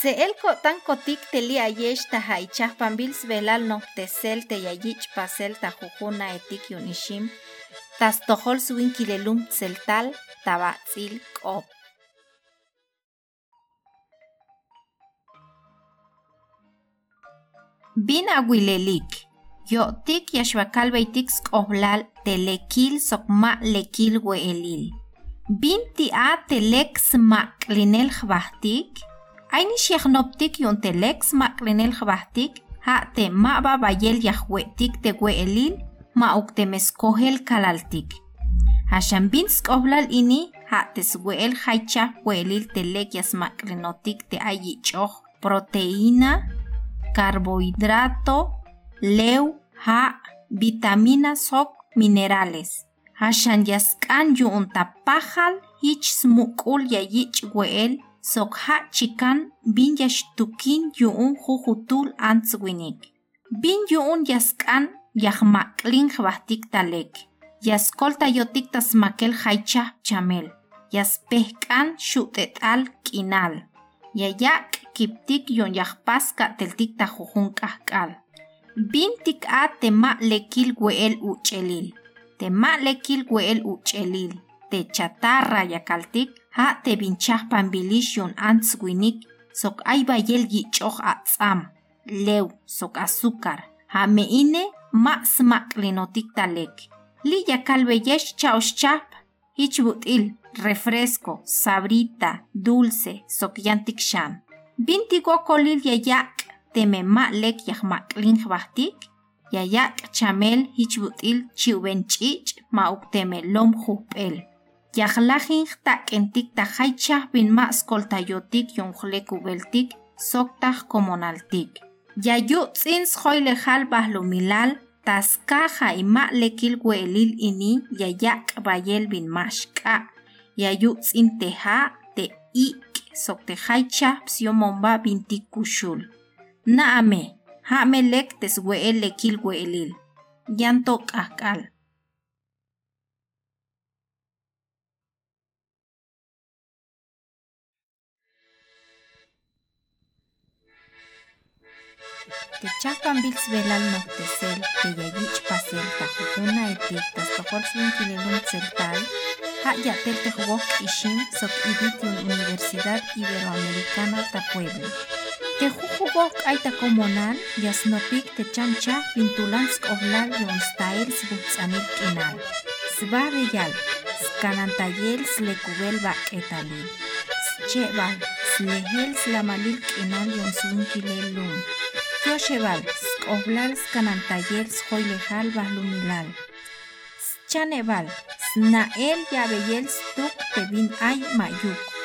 Se el tan kotik teli ayesh ta haichah velal no te yayich pasel ta jujuna etik yunishim, tas tohol suin kilelum tseltal tabatzil k'op. Bin aguilelik, yo tik yashbakal beitik skoblal telekil sokma lekil weelil. Bin ti a smak linel jbahtik, Aini xiajnoptik yon telex ma klenel jbahtik, ha te ma ba bayel yahwetik te weelil, ma uk te meskohel kalaltik. Hashan bin skohlal ini, ha te sweel haicha weelil telek yasma klenotik te ayichoh, proteína, carbohidrato, leu, ha, vitamina sok, minerales. Hashan yaskan yun tapajal, hich smukul yayich weel, sokha chikan bin yashtukin yu'un jujutul antzwinik. Bin yu'un yaskan yahmaklin jbahtik talek. Yaskolta yotik tasmakel haicha chamel. Yaspehkan xutetal kinal. Yayak kiptik yon yahpaska teltik tajujun kahkal. Bin tik a tema lekil weel uchelil. Tema lekil weel uchelil. Te chatarra yakaltik a teb'inchaj panb'ilix yon antz winiik soq ay b'ayel yich'oj atz'am lew sok azúcar. Jame'ine ma' smak'linotik talek li yakal b'eyex cha'oxchaj ich b'ut'il refresco sabrita dulce sok yantik xan. Bintik okolil yayak' temema' lek yajmak'lin jb'ajtik yayak' chamel ich b'ut'il chi'wen mauk ma' uktemelom jujb'el jupel. Yahlajin takentik tajaicha bin ma skoltayotik yonjlekubeltik soktaj komonaltik. Yayu tzins joyle jal bahlumilal taskaja y ma lekil welil ini yayak bayel bin mashka. Yayu tzin teja te ik soktejaicha psiomomba bintik kushul. Naame, hame lek tes weel lekil welil. Yantok akal. Te chapan bils velal noctesel, te yayich pasel, tajujuna etik, tas tojol swin kilelun tseltal, ha yatel te jugok ishim sok ibit Universidad Iberoamericana ta Puebla. Te jujugok ay ta comunal, yasnopik te chancha pintulansk oblal yon stael sbutsanil kinal. Sba beyal, skanantayel slekubel ba etalil. Chebal, slehel slamalil kinal yon Yoshebal, skoblal skanantayel skoilejal bahlumilal. Chanebal, snael yabeyel stuk tebin ay mayuk.